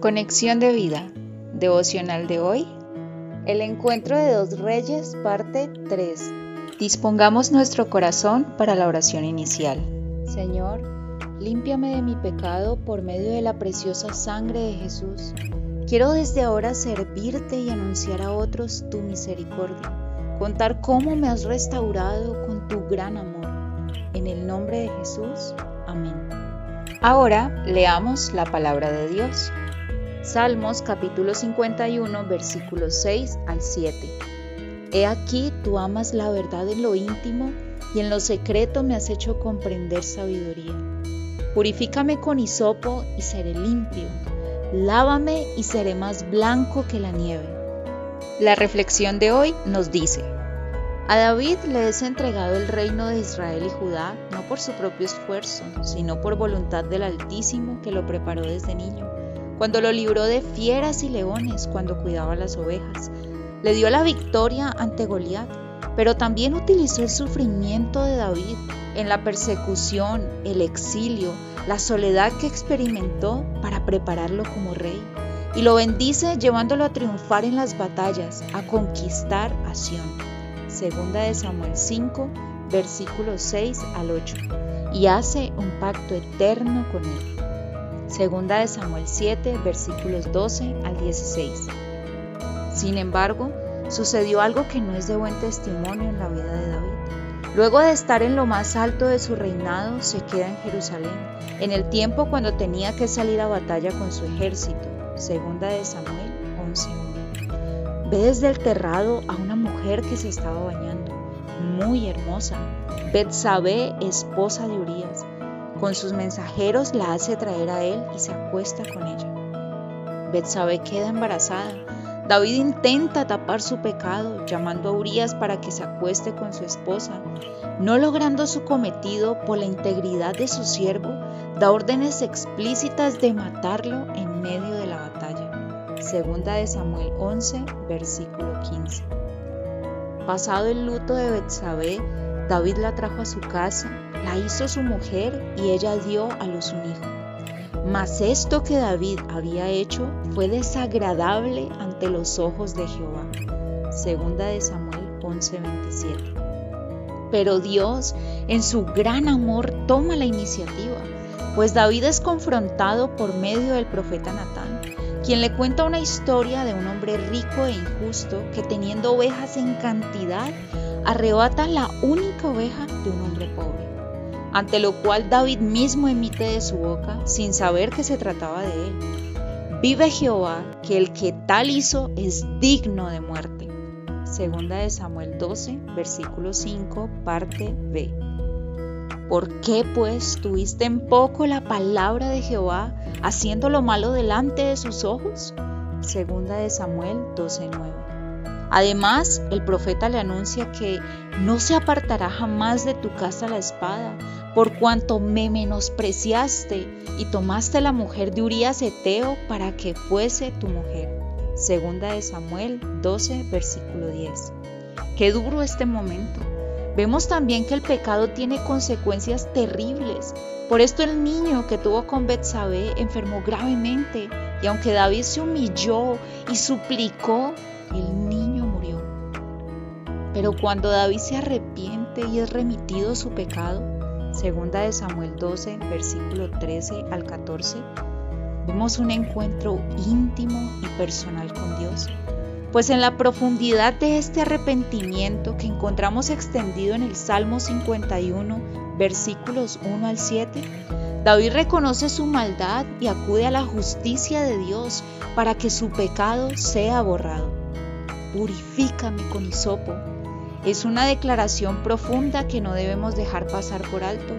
Conexión de vida. Devocional de hoy. El encuentro de dos reyes, parte 3. Dispongamos nuestro corazón para la oración inicial. Señor, límpiame de mi pecado por medio de la preciosa sangre de Jesús. Quiero desde ahora servirte y anunciar a otros tu misericordia, contar cómo me has restaurado con tu gran amor. En el nombre de Jesús. Amén. Ahora leamos la palabra de Dios. Salmos capítulo 51 versículos 6 al 7. He aquí tú amas la verdad en lo íntimo y en lo secreto me has hecho comprender sabiduría. Purifícame con hisopo y seré limpio. Lávame y seré más blanco que la nieve. La reflexión de hoy nos dice, a David le es entregado el reino de Israel y Judá no por su propio esfuerzo, sino por voluntad del Altísimo que lo preparó desde niño cuando lo libró de fieras y leones cuando cuidaba las ovejas. Le dio la victoria ante Goliat, pero también utilizó el sufrimiento de David en la persecución, el exilio, la soledad que experimentó para prepararlo como rey. Y lo bendice llevándolo a triunfar en las batallas, a conquistar a Sión. Segunda de Samuel 5, versículos 6 al 8. Y hace un pacto eterno con él. Segunda de Samuel 7, versículos 12 al 16. Sin embargo, sucedió algo que no es de buen testimonio en la vida de David. Luego de estar en lo más alto de su reinado, se queda en Jerusalén, en el tiempo cuando tenía que salir a batalla con su ejército. Segunda de Samuel 11.1. Ve desde el terrado a una mujer que se estaba bañando, muy hermosa, Betsabé, esposa de Urías, con sus mensajeros la hace traer a él y se acuesta con ella. Betsabé queda embarazada. David intenta tapar su pecado, llamando a Urias para que se acueste con su esposa. No logrando su cometido por la integridad de su siervo, da órdenes explícitas de matarlo en medio de la batalla. Segunda de Samuel 11, versículo 15. Pasado el luto de Betsabé, David la trajo a su casa, la hizo su mujer y ella dio a luz un hijo. Mas esto que David había hecho fue desagradable ante los ojos de Jehová. Segunda de Samuel 11:27. Pero Dios, en su gran amor, toma la iniciativa, pues David es confrontado por medio del profeta Natán, quien le cuenta una historia de un hombre rico e injusto que teniendo ovejas en cantidad, arrebata la única oveja de un hombre pobre, ante lo cual David mismo emite de su boca, sin saber que se trataba de él. Vive Jehová, que el que tal hizo es digno de muerte. Segunda de Samuel 12, versículo 5, parte B. ¿Por qué pues tuviste en poco la palabra de Jehová, haciendo lo malo delante de sus ojos? Segunda de Samuel 12:9. Además, el profeta le anuncia que no se apartará jamás de tu casa la espada, por cuanto me menospreciaste y tomaste la mujer de Urías Eteo para que fuese tu mujer. Segunda de Samuel 12, versículo 10. Qué duro este momento. Vemos también que el pecado tiene consecuencias terribles. Por esto el niño que tuvo con Betsabé enfermó gravemente y aunque David se humilló y suplicó, el. Pero cuando David se arrepiente y es remitido su pecado, segunda de Samuel 12, versículo 13 al 14, vemos un encuentro íntimo y personal con Dios. Pues en la profundidad de este arrepentimiento que encontramos extendido en el Salmo 51, versículos 1 al 7, David reconoce su maldad y acude a la justicia de Dios para que su pecado sea borrado purifícame con hisopo. Es una declaración profunda que no debemos dejar pasar por alto,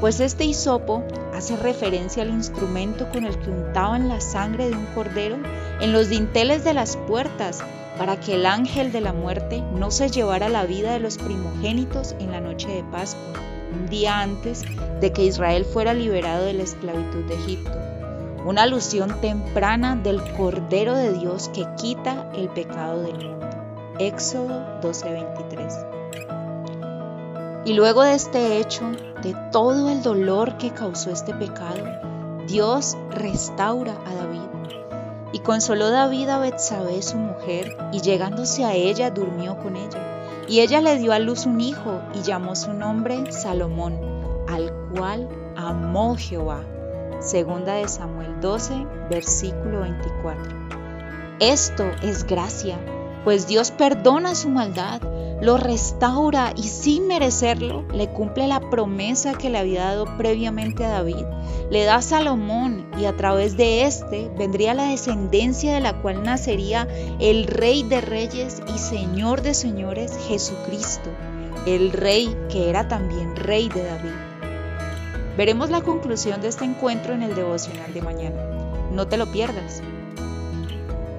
pues este hisopo hace referencia al instrumento con el que untaban la sangre de un cordero en los dinteles de las puertas para que el ángel de la muerte no se llevara la vida de los primogénitos en la noche de Pascua, un día antes de que Israel fuera liberado de la esclavitud de Egipto una alusión temprana del Cordero de Dios que quita el pecado del mundo. Éxodo 12:23. Y luego de este hecho, de todo el dolor que causó este pecado, Dios restaura a David. Y consoló David a Betsabé su mujer, y llegándose a ella durmió con ella. Y ella le dio a luz un hijo, y llamó su nombre Salomón, al cual amó Jehová. Segunda de Samuel 12, versículo 24. Esto es gracia, pues Dios perdona su maldad, lo restaura y sin merecerlo le cumple la promesa que le había dado previamente a David. Le da a Salomón y a través de éste vendría la descendencia de la cual nacería el Rey de Reyes y Señor de Señores Jesucristo, el Rey que era también Rey de David. Veremos la conclusión de este encuentro en el devocional de mañana. No te lo pierdas.